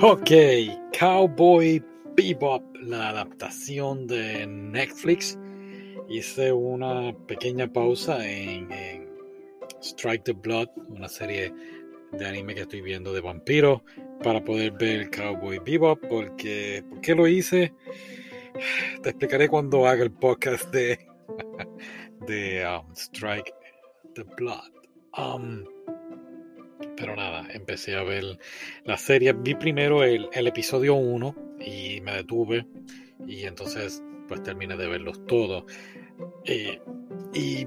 Ok, Cowboy Bebop, la adaptación de Netflix. Hice una pequeña pausa en, Strike the Blood, una serie de anime que estoy viendo de vampiros, para poder ver Cowboy Bebop. Porque, ¿Por qué lo hice? Te explicaré cuando haga el podcast de, de um, Strike the Blood. Um, pero nada, empecé a ver la serie. Vi primero el, episodio 1 y me detuve. Y entonces pues terminé de verlos todos. Eh, y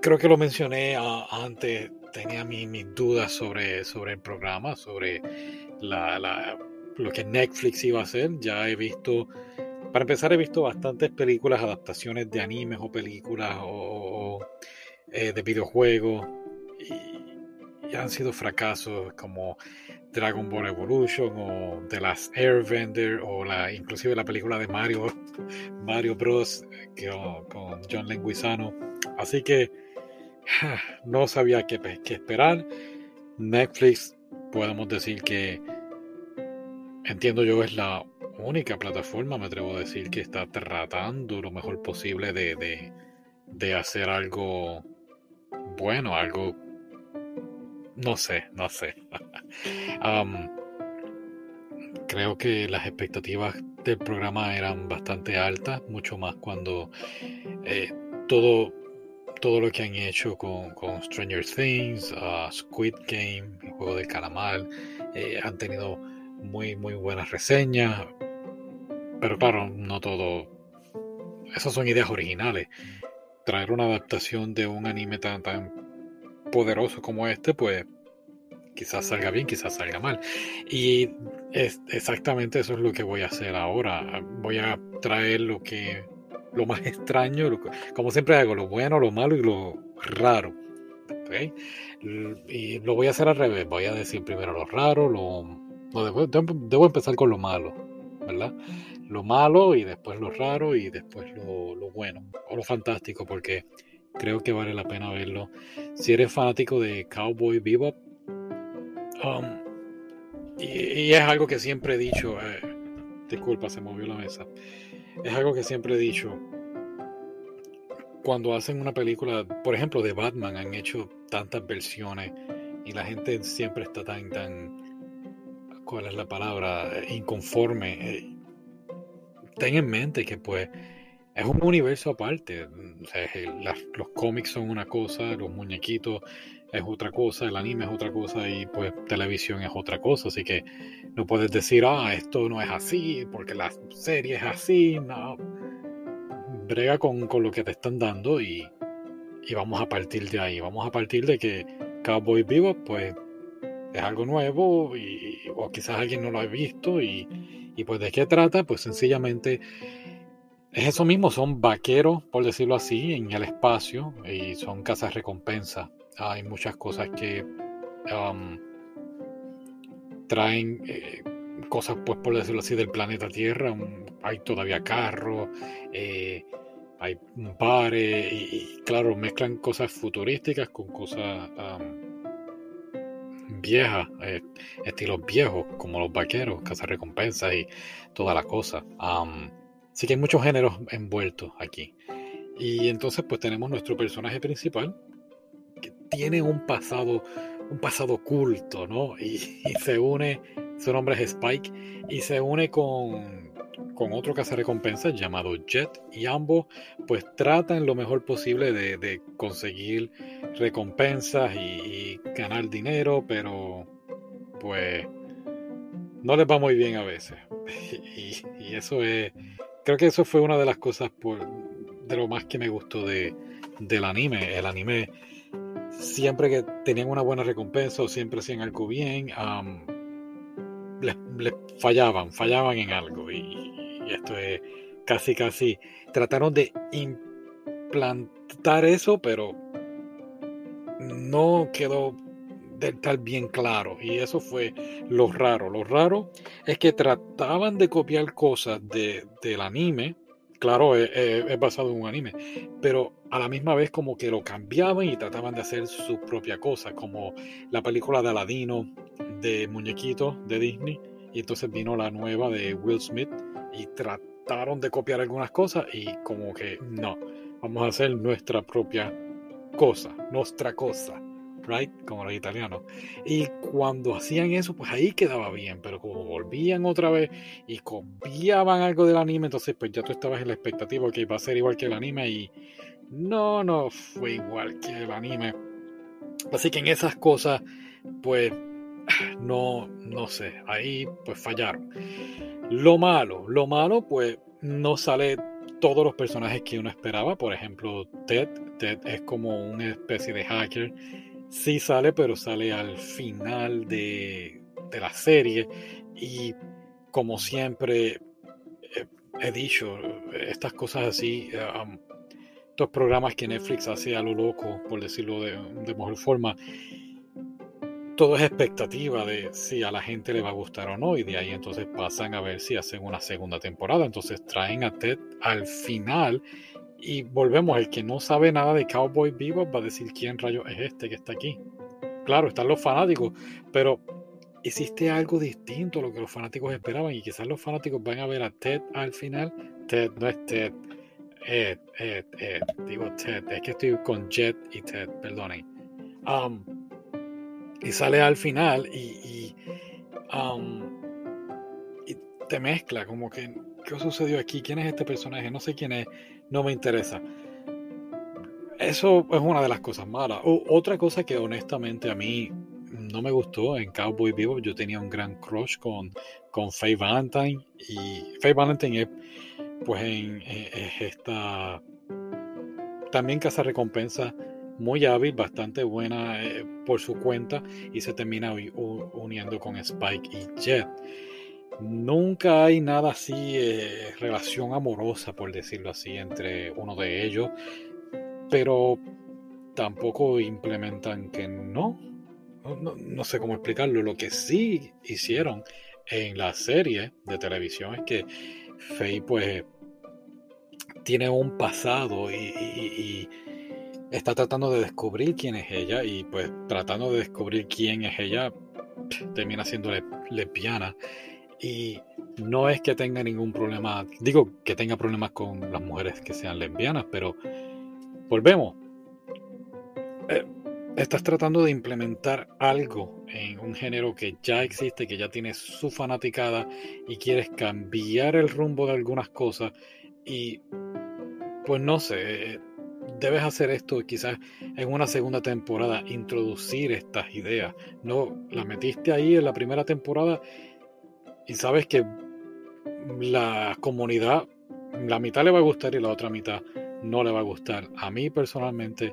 creo que lo mencioné antes, tenía mis dudas sobre, sobre el programa, sobre la, lo que Netflix iba a hacer. Ya he visto, para empezar, he visto bastantes películas, adaptaciones de animes o películas o, eh, de videojuegos. Han sido fracasos como Dragon Ball Evolution o The Last Airbender o la, inclusive la película de Mario, Mario Bros. con John Leguizano. Así que no sabía qué, qué esperar. Netflix, podemos decir que entiendo yo es la única plataforma, me atrevo a decir, que está tratando lo mejor posible de, de, de hacer algo bueno, algo no sé, no sé. creo que las expectativas del programa eran bastante altas, mucho más cuando eh, todo, todo lo que han hecho con, Stranger Things, uh, Squid Game, el juego de calamar, eh, han tenido muy, muy buenas reseñas. Pero claro, no todo. Esas son ideas originales. Traer una adaptación de un anime tan, tan poderoso como este, pues quizás salga bien, quizás salga mal. Y es exactamente eso es lo que voy a hacer ahora. Voy a traer lo que lo más extraño, como siempre hago, lo bueno, lo malo y lo raro. Y lo voy a hacer al revés. Voy a decir primero lo raro, lo, debo, empezar con lo malo, ¿verdad? Lo malo y después lo raro y después lo, lo bueno o lo fantástico, porque creo que vale la pena verlo. Si eres fanático de Cowboy Bebop, um, y, es algo que siempre he dicho, eh, disculpa, se movió la mesa, es algo que siempre he dicho, cuando hacen una película, por ejemplo, de Batman, han hecho tantas versiones y la gente siempre está tan, tan, ¿cuál es la palabra? Inconforme. Eh, ten en mente que pues es un universo aparte. los cómics son una cosa, los muñequitos es otra cosa, el anime es otra cosa y pues televisión es otra cosa. Así que no puedes decir, ah, esto no es así porque la serie es así. No. Brega con, lo que te están dando y, vamos a partir de ahí. Vamos a partir de que Cowboy Vivo pues es algo nuevo y, o quizás alguien no lo ha visto y, y pues de qué trata, pues sencillamente es eso mismo, son vaqueros, por decirlo así, en el espacio y son casas recompensa. Hay muchas cosas que traen eh, cosas, pues por decirlo así, del planeta Tierra. hay todavía carros, eh, hay bares y, claro, mezclan cosas futurísticas con cosas viejas, eh, estilos viejos, como los vaqueros, casas recompensa y toda la cosa. Así que hay muchos géneros envueltos aquí. Y entonces pues tenemos nuestro personaje principal que tiene un pasado, un pasado oculto, ¿no? Y, se une, su nombre es Spike, y se une con, con otro cazarrecompensas llamado Jet, y ambos pues tratan lo mejor posible de, conseguir recompensas y, ganar dinero, pero pues no les va muy bien a veces. y eso es creo que eso fue una de las cosas por, de lo más que me gustó de, del anime. El anime, siempre que tenían una buena recompensa o siempre hacían algo bien, les, fallaban, fallaban en algo. Y, esto es casi, casi, trataron de implantar eso, pero no quedó de tal bien claro. Y eso fue lo raro. Lo raro es que trataban de copiar cosas de, del anime. Claro, es, basado en un anime. Pero a la misma vez como que lo cambiaban y trataban de hacer su propia cosa. Como la película de Aladino, de muñequitos de Disney. y entonces vino la nueva de Will Smith y trataron de copiar algunas cosas y como que no, vamos a hacer nuestra propia cosa, nuestra cosa, Como los italianos. Y cuando hacían eso, pues ahí quedaba bien, pero como volvían otra vez y copiaban algo del anime, entonces pues ya tú estabas en la expectativa que iba a ser igual que el anime y no, no fue igual que el anime. Así que en esas cosas, pues no, no sé, ahí pues fallaron. Lo malo, lo malo, pues no sale todos los personajes que uno esperaba. Por ejemplo, Ted. Ted es como una especie de hacker. Sí sale, pero sale al final de, de la serie. Y como siempre he dicho, estas cosas así, um, estos programas que Netflix hace a lo loco, por decirlo de, de mejor forma, todo es expectativa de si a la gente le va a gustar o no y de ahí entonces pasan a ver si hacen una segunda temporada. Entonces traen a Ted al final y volvemos, el que no sabe nada de Cowboy Bebop va a decir quién rayo es este que está aquí. Claro, están los fanáticos, pero existe algo distinto a lo que los fanáticos esperaban y quizás los fanáticos van a ver a Ted al final. Ted no es Ted. Ed, Ed, Ed. Digo Ted. Es que estoy con Jet y Ted, perdonen. Um, y sale al final y, um, y, te mezcla como que ¿qué sucedió aquí? ¿Quién es este personaje? No sé quién es, no me interesa. Eso es una de las cosas malas. otra cosa que honestamente a mí no me gustó en Cowboy Vivo, yo tenía un gran crush con, con Faye Valentine y Faye Valentine es pues en, esta también casa recompensa muy hábil, bastante buena eh, por su cuenta y se termina uniendo con Spike y Jet. Nunca hay nada así, eh, relación amorosa, por decirlo así, entre uno de ellos, pero tampoco implementan que no. No, sé cómo explicarlo. Lo que sí hicieron en la serie de televisión es que Faye pues tiene un pasado y está tratando de descubrir quién es ella y pues tratando de descubrir quién es ella termina siendo lesbiana y no es que tenga ningún problema, digo que tenga problemas con las mujeres que sean lesbianas, pero volvemos. Eh, estás tratando de implementar algo en un género que ya existe, que ya tiene su fanaticada y quieres cambiar el rumbo de algunas cosas y pues no sé, debes hacer esto quizás en una segunda temporada, introducir estas ideas. No, la metiste ahí en la primera temporada y sabes que la comunidad, la mitad le va a gustar y la otra mitad no le va a gustar. A mí personalmente,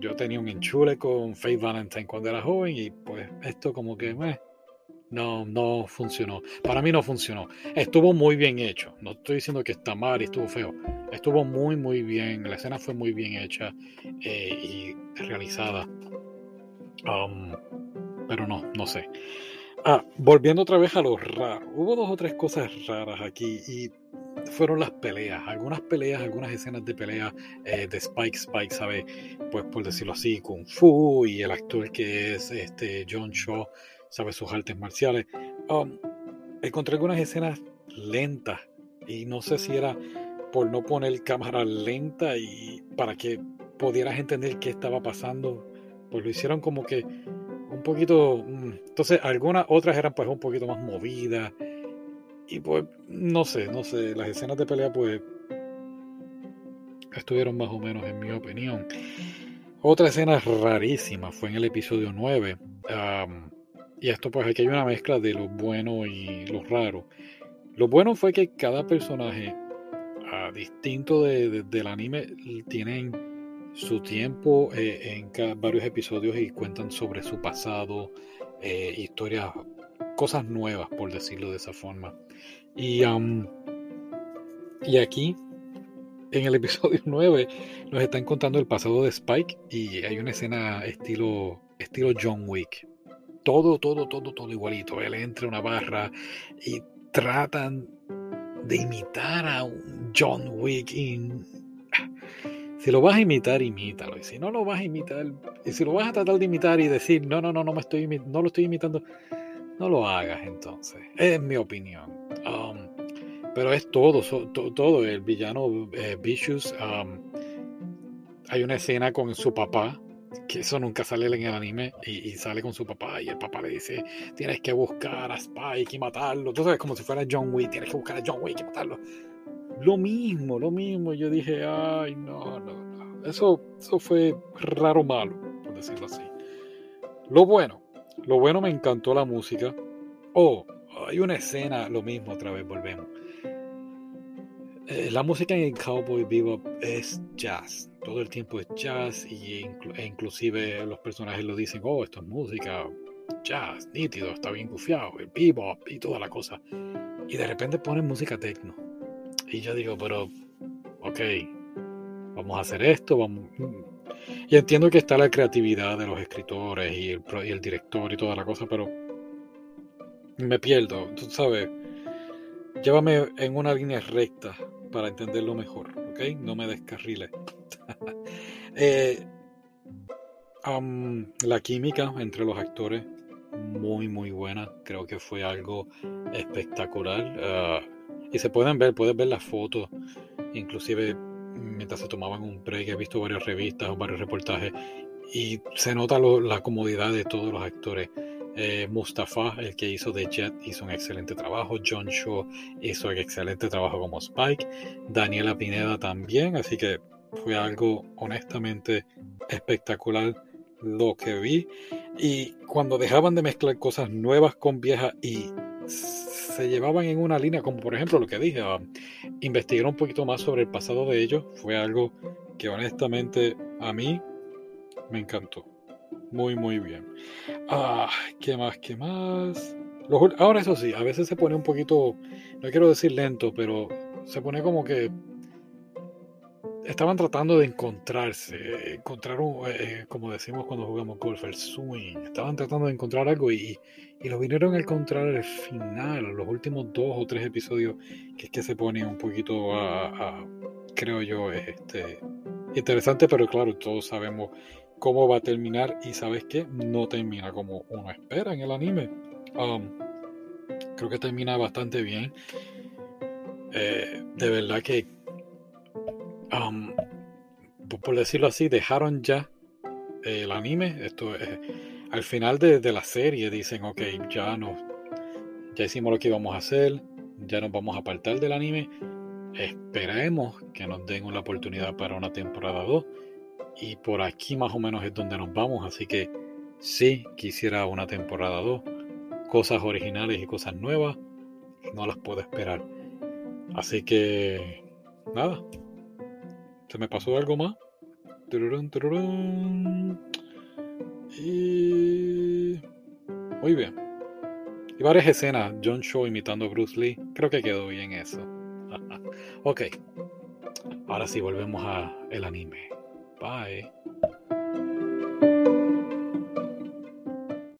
yo tenía un enchule con Faith Valentine cuando era joven y pues esto como que... No, no funcionó. Para mí no funcionó. Estuvo muy bien hecho. No estoy diciendo que está mal y estuvo feo. Estuvo muy, muy bien. La escena fue muy bien hecha eh, y realizada. Um, pero no, no sé. Ah, volviendo otra vez a lo raro. Hubo dos o tres cosas raras aquí y fueron las peleas. Algunas peleas, algunas escenas de pelea eh, de Spike. Spike sabe, pues por decirlo así, Kung Fu y el actor que es este John Shaw sabe sus artes marciales. Um, encontré algunas escenas lentas y no sé si era por no poner cámara lenta y para que pudieras entender qué estaba pasando, pues lo hicieron como que un poquito, mm, entonces algunas otras eran pues un poquito más movidas y pues no sé, no sé, las escenas de pelea pues estuvieron más o menos en mi opinión. Otra escena rarísima fue en el episodio 9. Y esto pues aquí hay una mezcla de lo bueno y lo raro. Lo bueno fue que cada personaje, a distinto de, del anime, tienen su tiempo eh, en varios episodios y cuentan sobre su pasado, eh, historias, cosas nuevas, por decirlo de esa forma. Y, y aquí, en el episodio 9, nos están contando el pasado de Spike y hay una escena estilo, estilo John Wick todo, todo, todo, todo igualito. Él entra a una barra y tratan de imitar a John Wick. Si lo vas a imitar, imítalo. Y si no lo vas a imitar, y si lo vas a tratar de imitar y decir, no, no, no, no me estoy no lo estoy imitando, no lo hagas entonces. Es mi opinión. Um, pero es todo, todo. El villano eh, Vicious. Um, hay una escena con su papá, que eso nunca sale en el anime, y, sale con su papá y el papá le dice, tienes que buscar a Spike y matarlo. Tú sabes, como si fuera John Wick, tienes que buscar a John Wick y matarlo. Lo mismo, lo mismo. Yo dije, ay, no, no, no. Eso, eso fue raro malo, por decirlo así. Lo bueno, lo bueno me encantó la música. Oh, hay una escena, lo mismo otra vez, volvemos. Eh, la música en Cowboy Bebop es jazz. Todo el tiempo es jazz y e inclusive los personajes lo dicen, oh, esto es música jazz, nítido, está bien gufiado, el bebop y toda la cosa. Y de repente ponen música techno. Y yo digo, pero, ok, vamos a hacer esto, vamos... Y entiendo que está la creatividad de los escritores y el, y el director y toda la cosa, pero me pierdo, tú sabes. Llévame en una línea recta para entenderlo mejor, ¿ok? No me descarrile. Eh, la química entre los actores, muy, muy buena. Creo que fue algo espectacular. Ah, y se pueden ver, puedes ver las fotos, inclusive mientras se tomaban un break, he visto varias revistas o varios reportajes y se nota la comodidad de todos los actores. Eh, Mustafa, el que hizo The Jet, hizo un excelente trabajo. John Shaw hizo un excelente trabajo como Spike. Daniela Pineda también. Así que fue algo honestamente espectacular lo que vi. Y cuando dejaban de mezclar cosas nuevas con viejas y se llevaban en una línea, como por ejemplo lo que dije, uh, investigar un poquito más sobre el pasado de ellos, fue algo que honestamente a mí me encantó. Muy, muy bien. Ah, ¿qué más? ¿Qué más? ahora eso sí, a veces se pone un poquito, no quiero decir lento, pero se pone como que estaban tratando de encontrarse, encontrar un, eh, como decimos cuando jugamos golf, el swing. Estaban tratando de encontrar algo y, y lo vinieron a encontrar al final, los últimos dos o tres episodios, que es que se pone un poquito a, creo yo, este, interesante, pero claro, todos sabemos cómo va a terminar y sabes que no termina como uno espera en el anime. Um, creo que termina bastante bien. Eh, de verdad que Um, por decirlo así, dejaron ya el anime. Esto es, al final de, la serie dicen, ok, ya no, ya hicimos lo que íbamos a hacer, ya nos vamos a apartar del anime. Esperemos que nos den una oportunidad para una temporada 2. Y por aquí más o menos es donde nos vamos. Así que si quisiera una temporada 2. Cosas originales y cosas nuevas. No las puedo esperar. Así que nada, ¿Se me pasó algo más? Y... Muy bien. Y varias escenas. John Shaw imitando a Bruce Lee. Creo que quedó bien eso. ok. Ahora sí, volvemos a el anime. Bye.